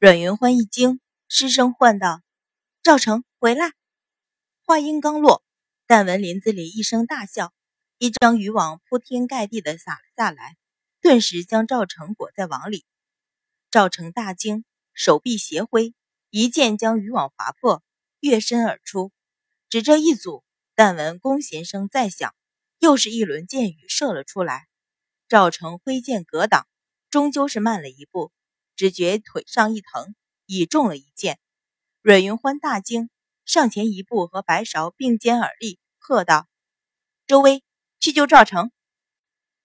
阮云欢一惊，失声唤道：“赵成，回来！”话音刚落，但闻林子里一声大笑，一张渔网铺天盖地的撒了下来，顿时将赵成裹在网里。赵成大惊，手臂斜挥，一剑将渔网划破，跃身而出。只这一组，但闻弓弦声再响，又是一轮箭雨射了出来。赵成挥剑格挡，终究是慢了一步，只觉腿上一疼，已中了一箭。阮云欢大惊，上前一步，和白芍并肩而立，喝道：“周威，去救赵成！”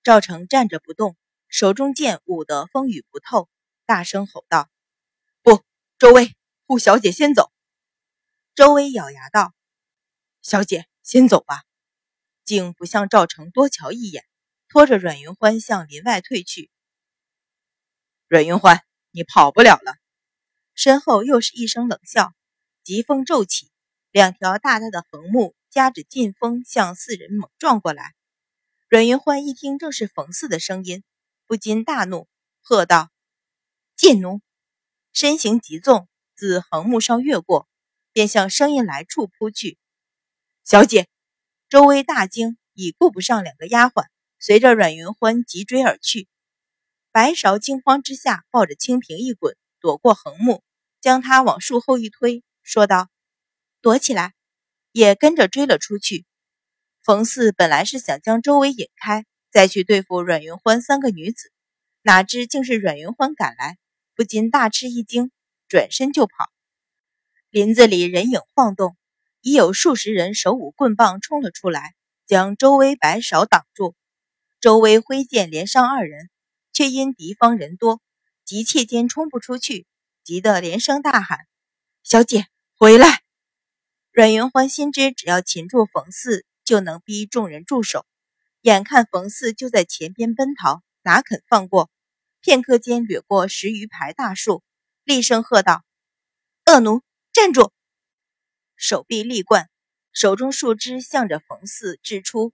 赵成站着不动，手中剑舞得风雨不透，大声吼道：“不，周威，护小姐先走。”周威咬牙道：“小姐先走吧。”竟不向赵成多瞧一眼。拖着阮云欢向林外退去。阮云欢，你跑不了了。身后又是一声冷笑，疾风骤起，两条大大的横木夹着劲风向四人猛撞过来。阮云欢一听正是冯四的声音，不禁大怒，喝道：“贱奴！”身形急纵，自横木上越过，便向声音来处扑去。小姐，周围大惊，已顾不上两个丫鬟。随着阮云欢急追而去，白芍惊慌之下抱着清平一滚，躲过横木，将他往树后一推，说道：“躲起来！”也跟着追了出去。冯四本来是想将周围引开，再去对付阮云欢三个女子，哪知竟是阮云欢赶来，不禁大吃一惊，转身就跑。林子里人影晃动，已有数十人手舞棍棒冲了出来，将周围白芍挡住。周威挥剑连伤二人，却因敌方人多，急切间冲不出去，急得连声大喊：“小姐，回来！”阮云欢心知，只要擒住冯四，就能逼众人住手。眼看冯四就在前边奔逃，哪肯放过？片刻间掠过十余排大树，厉声喝道：“恶奴，站住！”手臂立贯，手中树枝向着冯四掷出。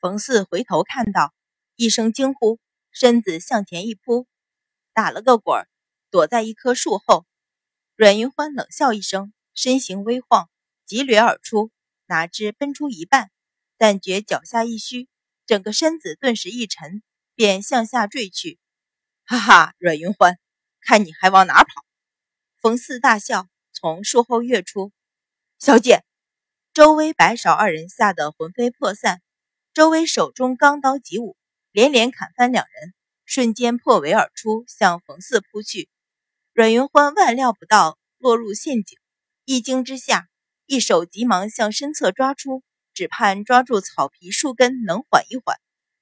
冯四回头看到，一声惊呼，身子向前一扑，打了个滚儿，躲在一棵树后。阮云欢冷笑一声，身形微晃，急掠而出。哪知奔出一半，但觉脚下一虚，整个身子顿时一沉，便向下坠去。哈哈，阮云欢，看你还往哪跑！冯四大笑，从树后跃出。小姐，周威、白芍二人吓得魂飞魄散。周威手中钢刀急舞，连连砍翻两人，瞬间破围而出，向冯四扑去。阮云欢万料不到落入陷阱，一惊之下，一手急忙向身侧抓出，只盼抓住草皮树根能缓一缓，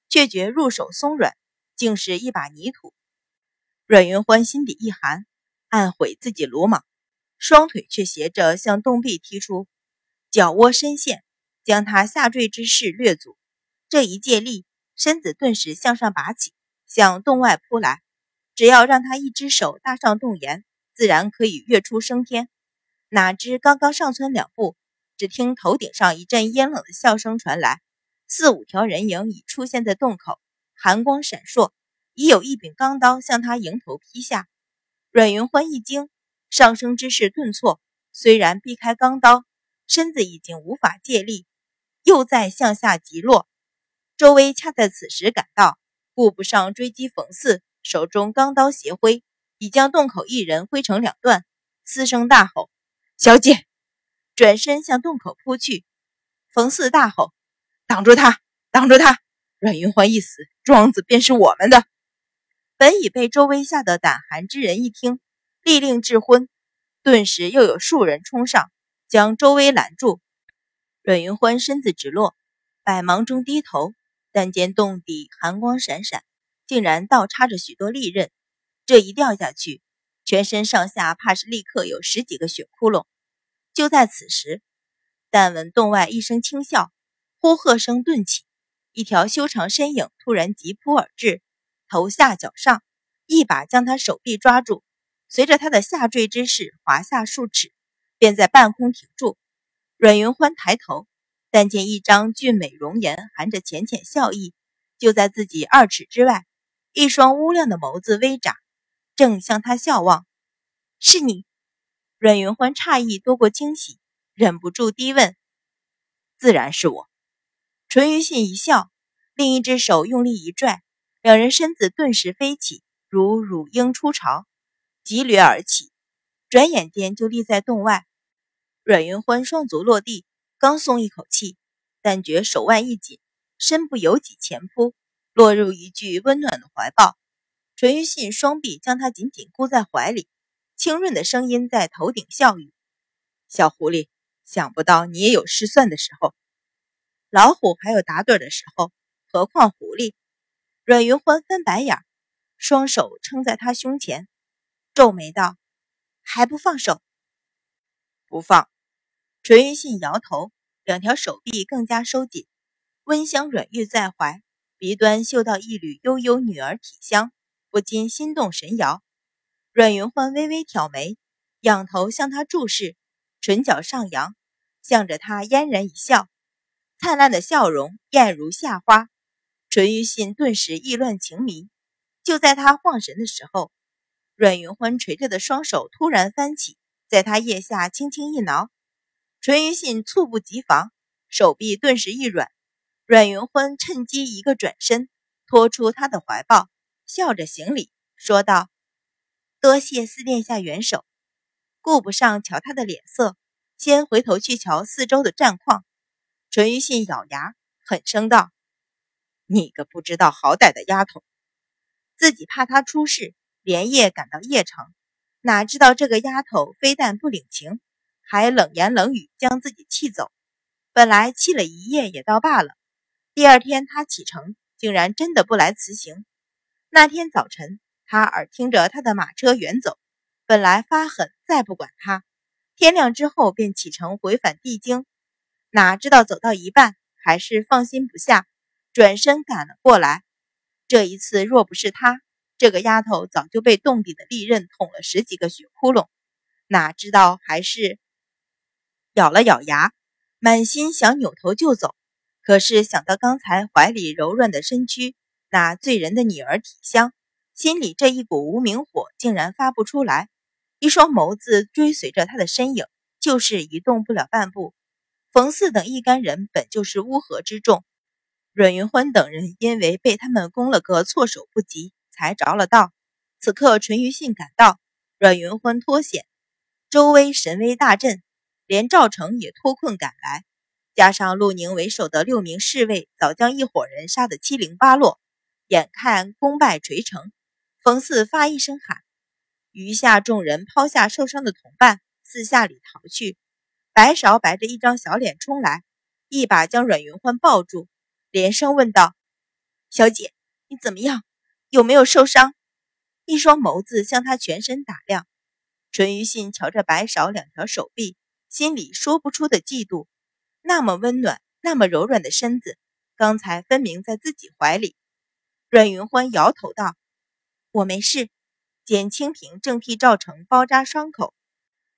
却觉入手松软，竟是一把泥土。阮云欢心底一寒，暗悔自己鲁莽，双腿却斜着向洞壁踢出，脚窝深陷，将他下坠之势略阻。这一借力，身子顿时向上拔起，向洞外扑来。只要让他一只手搭上洞檐，自然可以跃出升天。哪知刚刚上蹿两步，只听头顶上一阵阴冷的笑声传来，四五条人影已出现在洞口，寒光闪烁，已有一柄钢刀向他迎头劈下。阮云欢一惊，上升之势顿挫，虽然避开钢刀，身子已经无法借力，又再向下急落。周威恰在此时赶到，顾不上追击冯四，手中钢刀斜挥，已将洞口一人挥成两段，嘶声大吼：“小姐！”转身向洞口扑去。冯四大吼：“挡住他！挡住他！阮云欢一死，庄子便是我们的。”本已被周威吓得胆寒之人一听，立令智昏，顿时又有数人冲上，将周威拦住。阮云欢身子直落，百忙中低头。但见洞底寒光闪闪，竟然倒插着许多利刃。这一掉下去，全身上下怕是立刻有十几个血窟窿。就在此时，但闻洞外一声轻笑，呼喝声顿起，一条修长身影突然急扑而至，头下脚上，一把将他手臂抓住，随着他的下坠之势滑下数尺，便在半空停住。阮云欢抬头。但见一张俊美容颜，含着浅浅笑意，就在自己二尺之外，一双乌亮的眸子微眨，正向他笑望。是你。阮云欢诧异多过惊喜，忍不住低问：“自然是我。”淳于信一笑，另一只手用力一拽，两人身子顿时飞起，如乳鹰出巢，急掠而起，转眼间就立在洞外。阮云欢双足落地，刚松一口气，但觉手腕一紧，身不由己前扑，落入一具温暖的怀抱。淳于信双臂将他紧紧箍在怀里，清润的声音在头顶笑语：“小狐狸，想不到你也有失算的时候。”老虎还有打盹的时候，何况狐狸？阮云欢翻白眼，双手撑在他胸前，皱眉道：“还不放手？”不放。淳于信摇头，两条手臂更加收紧，温香软玉在怀，鼻端嗅到一缕悠悠女儿体香，不禁心动神摇。阮云欢微微挑眉，仰头向他注视，唇角上扬，向着他嫣然一笑。灿烂的笑容艳如夏花，淳于信顿时意乱情迷。就在他晃神的时候，阮云欢垂着的双手突然翻起，在他腋下轻轻一挠，淳于信猝不及防，手臂顿时一软。阮云欢趁机一个转身，拖出他的怀抱，笑着行礼，说道：“多谢四殿下援手。”顾不上瞧他的脸色，先回头去瞧四周的战况。淳于信咬牙，狠声道：“你个不知道好歹的丫头！”自己怕他出事，连夜赶到邺城，哪知道这个丫头非但不领情，还冷言冷语将自己气走。本来气了一夜也倒罢了，第二天他启程，竟然真的不来辞行。那天早晨，他耳听着他的马车远走，本来发狠再不管他，天亮之后便启程回返地京。哪知道走到一半，还是放心不下，转身赶了过来。这一次若不是他，这个丫头早就被洞底的利刃捅了十几个血窟窿。哪知道还是咬了咬牙，满心想扭头就走，可是想到刚才怀里柔软的身躯，那醉人的女儿体香，心里这一股无名火竟然发不出来。一双眸子追随着他的身影，就是移动不了半步。冯四等一干人本就是乌合之众，阮云欢等人因为被他们攻了个措手不及，才着了道。此刻淳于信赶到，阮云欢脱险，周围神威大振，连赵成也脱困赶来，加上陆宁为首的六名侍卫早将一伙人杀得七零八落，眼看功败垂成，冯四发一声喊，余下众人抛下受伤的同伴，四下里逃去。白芍白着一张小脸冲来，一把将阮云欢抱住，连声问道：“小姐，你怎么样？有没有受伤？”一双眸子向他全身打量。淳于信瞧着白芍两条手臂，心里说不出的嫉妒。那么温暖，那么柔软的身子，刚才分明在自己怀里。阮云欢摇头道：“我没事。”简清平正替赵成包扎伤口。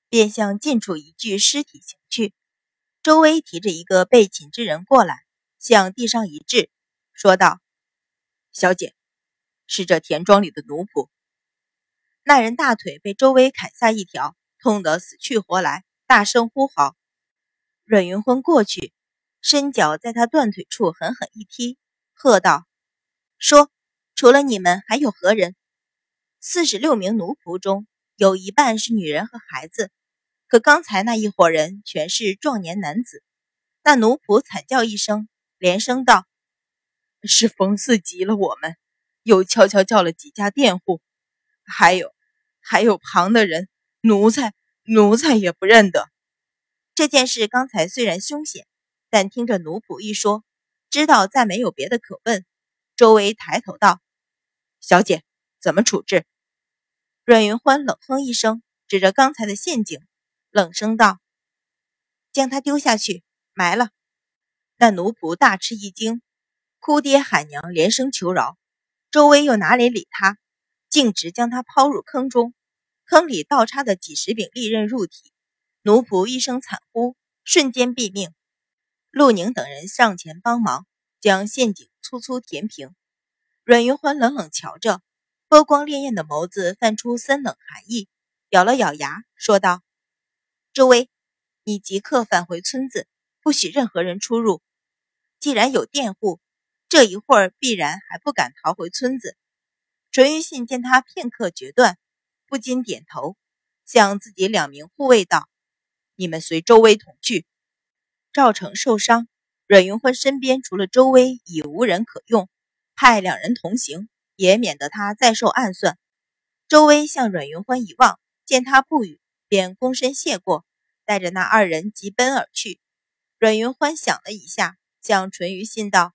便向近处一具尸体行去，周威提着一个被擒之人过来，向地上一掷，说道：“小姐，是这田庄里的奴仆。”那人大腿被周威砍下一条，痛得死去活来，大声呼号。阮云昏过去，伸脚在他断腿处狠狠一踢，喝道：“说，除了你们，还有何人？”四十六名奴仆中有一半是女人和孩子。可刚才那一伙人全是壮年男子，那奴仆惨叫一声，连声道：“是冯四急了我们，又悄悄叫了几家佃户，还有，还有旁的人，奴才，奴才也不认得。”这件事刚才虽然凶险，但听着奴仆一说，知道再没有别的可问。周围抬头道：“小姐，怎么处置？”阮云欢冷哼一声，指着刚才的陷阱。冷声道：“将他丢下去，埋了。”那奴仆大吃一惊，哭爹喊娘，连声求饶。周威又哪里理他，径直将他抛入坑中。坑里倒插的几十柄利刃入体，奴仆一声惨呼，瞬间毙命。陆宁等人上前帮忙，将陷阱粗粗填平。阮云欢冷冷瞧着，波光潋滟的眸子泛出森冷寒意，咬了咬牙，说道：“周威，你即刻返回村子，不许任何人出入。既然有佃户，这一会儿必然还不敢逃回村子。”淳于信见他片刻决断，不禁点头，向自己两名护卫道：“你们随周威同去。”赵成受伤，阮云欢身边除了周威已无人可用，派两人同行，也免得他再受暗算。周威向阮云欢一望，见他不语，便躬身谢过，带着那二人急奔而去。阮云欢想了一下，向淳于信道：“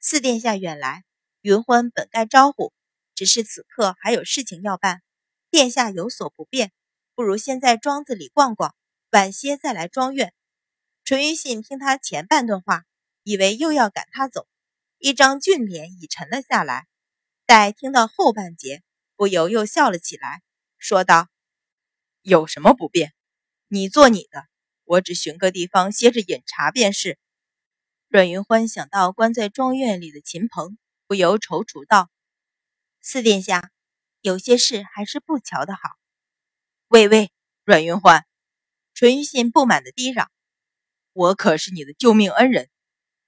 四殿下远来，云欢本该招呼，只是此刻还有事情要办。殿下有所不便，不如先在庄子里逛逛，晚些再来庄院。”淳于信听他前半段话，以为又要赶他走，一张俊脸已沉了下来。待听到后半截。不由又笑了起来，说道：“有什么不便？你做你的，我只寻个地方歇着饮茶便是。”阮云欢想到关在庄院里的秦鹏，不由踌躇道：“四殿下，有些事还是不瞧的好。”喂喂，阮云欢！淳于信不满的低嚷：“我可是你的救命恩人，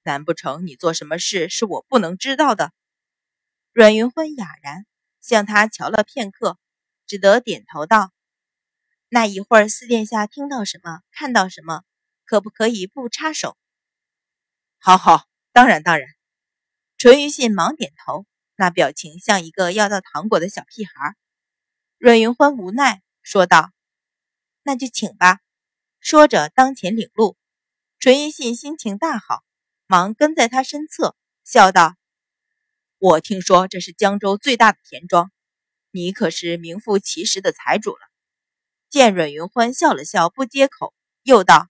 难不成你做什么事是我不能知道的？”阮云欢哑然。向他瞧了片刻，只得点头道：“那一会儿四殿下听到什么，看到什么，可不可以不插手？”“好好，当然当然。”淳于信忙点头，那表情像一个要到糖果的小屁孩。阮云欢无奈说道：“那就请吧。”说着当前领路。淳于信心情大好，忙跟在他身侧，笑道。我听说这是江州最大的田庄，你可是名副其实的财主了。见阮云欢笑了笑，不接口，又道：“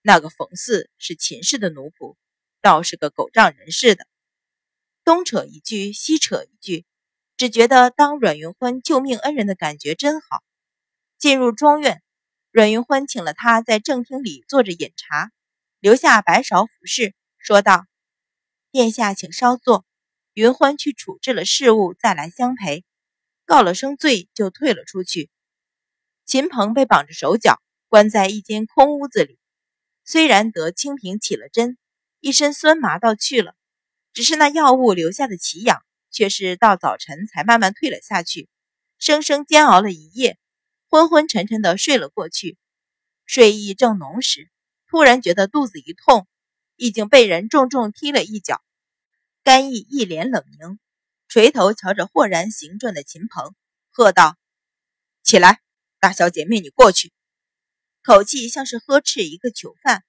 那个冯四是秦氏的奴仆，倒是个狗仗人势的。”东扯一句，西扯一句，只觉得当阮云欢救命恩人的感觉真好。进入庄院，阮云欢请了他在正厅里坐着饮茶，留下白芍服侍，说道：“殿下请稍坐。”云欢去处置了事务，再来相陪，告了声罪，就退了出去。秦鹏被绑着手脚，关在一间空屋子里。虽然得清平起了针，一身酸麻倒去了，只是那药物留下的奇痒，却是到早晨才慢慢退了下去。生生煎熬了一夜，昏昏沉沉的睡了过去。睡意正浓时，突然觉得肚子一痛，已经被人重重踢了一脚。甘毅一脸冷凝，垂头瞧着豁然行转的秦鹏，喝道：“起来，大小姐命你过去。”口气像是呵斥一个囚犯。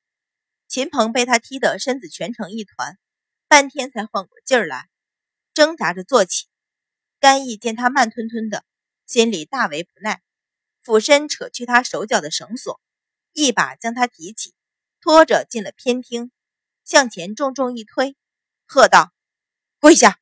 秦鹏被他踢得身子蜷成一团，半天才缓过劲儿来，挣扎着坐起。甘毅见他慢吞吞的，心里大为不耐，俯身扯去他手脚的绳索，一把将他提起，拖着进了偏厅，向前重重一推，喝道。跪下！